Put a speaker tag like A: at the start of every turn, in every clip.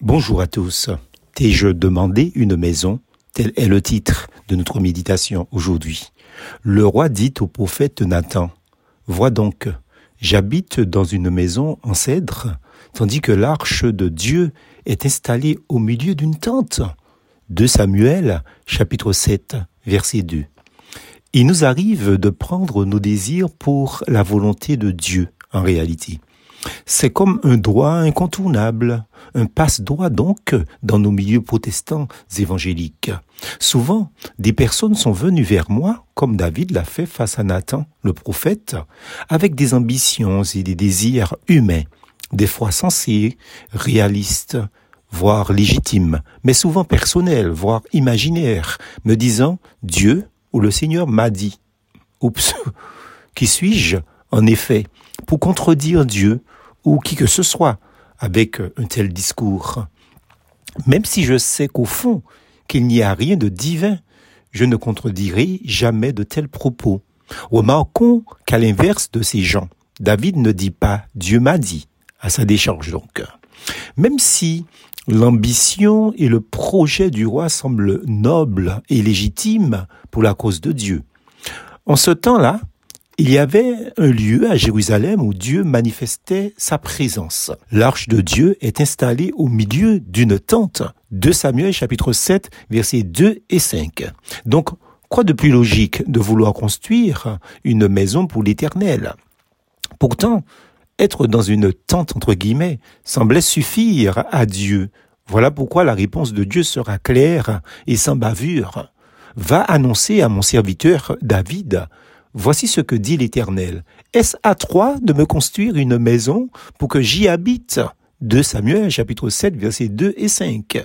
A: Bonjour à tous. T'ai-je demandé une maison? Tel est le titre de notre méditation aujourd'hui. Le roi dit au prophète Nathan, Vois donc, j'habite dans une maison en cèdre, tandis que l'arche de Dieu est installée au milieu d'une tente. De Samuel, chapitre 7, verset 2. Il nous arrive de prendre nos désirs pour la volonté de Dieu, en réalité. C'est comme un droit incontournable, un passe-droit donc dans nos milieux protestants évangéliques. Souvent, des personnes sont venues vers moi, comme David l'a fait face à Nathan, le prophète, avec des ambitions et des désirs humains, des fois sensés, réalistes, voire légitimes, mais souvent personnels, voire imaginaires, me disant Dieu ou le Seigneur m'a dit. Oups, qui suis-je, en effet, pour contredire Dieu ou qui que ce soit avec un tel discours. Même si je sais qu'au fond, qu'il n'y a rien de divin, je ne contredirai jamais de tels propos. Remarquons qu'à l'inverse de ces gens, David ne dit pas Dieu m'a dit, à sa décharge donc. Même si l'ambition et le projet du roi semblent nobles et légitimes pour la cause de Dieu. En ce temps-là, il y avait un lieu à Jérusalem où Dieu manifestait sa présence. L'arche de Dieu est installée au milieu d'une tente. De Samuel chapitre 7 versets 2 et 5. Donc, quoi de plus logique de vouloir construire une maison pour l'éternel? Pourtant, être dans une tente entre guillemets semblait suffire à Dieu. Voilà pourquoi la réponse de Dieu sera claire et sans bavure. Va annoncer à mon serviteur David Voici ce que dit l'Éternel. Est-ce à toi de me construire une maison pour que j'y habite? 2 Samuel chapitre 7 versets 2 et 5.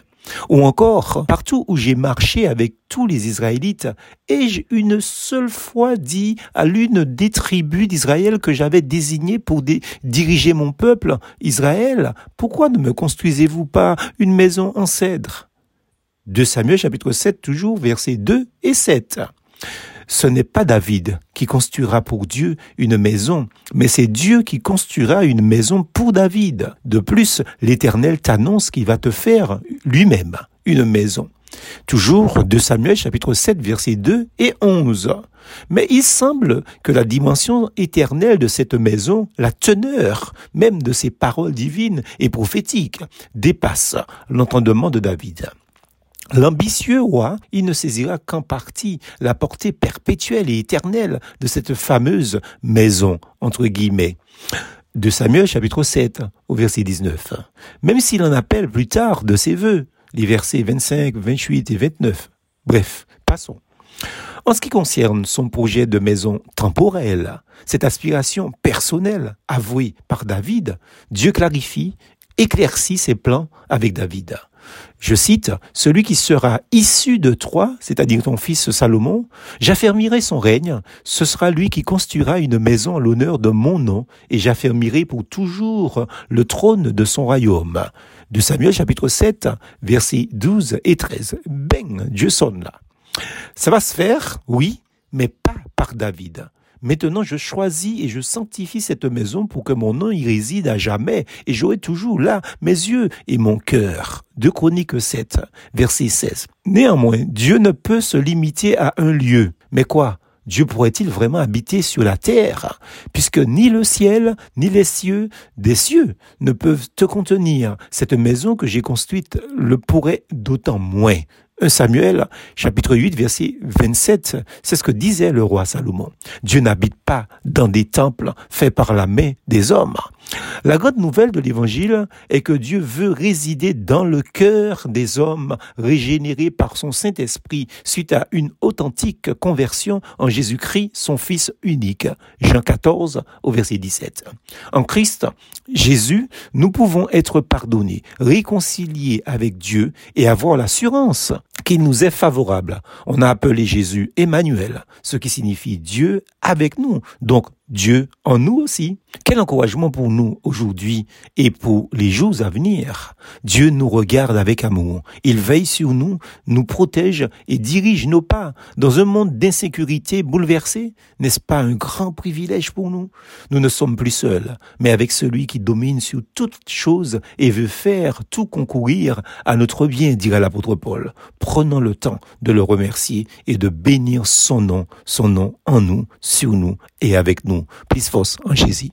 A: Ou encore, partout où j'ai marché avec tous les Israélites, ai-je une seule fois dit à l'une des tribus d'Israël que j'avais désigné pour diriger mon peuple, Israël, pourquoi ne me construisez-vous pas une maison en cèdre? 2 Samuel chapitre 7 toujours versets 2 et 7 ce n'est pas David qui construira pour Dieu une maison, mais c'est Dieu qui construira une maison pour David. De plus, l'Éternel t'annonce qu'il va te faire lui-même une maison. Toujours de Samuel chapitre 7 versets 2 et 11. Mais il semble que la dimension éternelle de cette maison, la teneur même de ces paroles divines et prophétiques, dépasse l'entendement de David. L'ambitieux roi, il ne saisira qu'en partie la portée perpétuelle et éternelle de cette fameuse maison, entre guillemets. De Samuel chapitre 7 au verset 19. Même s'il en appelle plus tard de ses voeux, les versets 25, 28 et 29. Bref, passons. En ce qui concerne son projet de maison temporelle, cette aspiration personnelle avouée par David, Dieu clarifie, éclaircit ses plans avec David. Je cite, Celui qui sera issu de toi, c'est-à-dire ton fils Salomon, j'affermirai son règne, ce sera lui qui construira une maison à l'honneur de mon nom, et j'affermirai pour toujours le trône de son royaume. De Samuel chapitre 7, versets 12 et 13. Bang, Dieu sonne là. Ça va se faire, oui, mais pas par David. Maintenant, je choisis et je sanctifie cette maison pour que mon nom y réside à jamais, et j'aurai toujours là mes yeux et mon cœur. De Chroniques 7, verset 16. Néanmoins, Dieu ne peut se limiter à un lieu. Mais quoi? Dieu pourrait-il vraiment habiter sur la terre, puisque ni le ciel, ni les cieux des cieux ne peuvent te contenir. Cette maison que j'ai construite le pourrait d'autant moins. 1 Samuel, chapitre 8, verset 27, c'est ce que disait le roi Salomon. Dieu n'habite pas dans des temples faits par la main des hommes. La grande nouvelle de l'évangile est que Dieu veut résider dans le cœur des hommes régénérés par son Saint-Esprit suite à une authentique conversion en Jésus-Christ, son Fils unique. Jean 14 au verset 17. En Christ, Jésus, nous pouvons être pardonnés, réconciliés avec Dieu et avoir l'assurance qu'il nous est favorable. On a appelé Jésus Emmanuel, ce qui signifie Dieu avec nous. Donc, Dieu en nous aussi. Quel encouragement pour nous aujourd'hui et pour les jours à venir. Dieu nous regarde avec amour. Il veille sur nous, nous protège et dirige nos pas. Dans un monde d'insécurité bouleversé, n'est-ce pas un grand privilège pour nous? Nous ne sommes plus seuls, mais avec celui qui domine sur toutes choses et veut faire tout concourir à notre bien, dira l'apôtre Paul. Prenons le temps de le remercier et de bénir son nom, son nom en nous, sur nous et avec nous. Plus force en Jésus.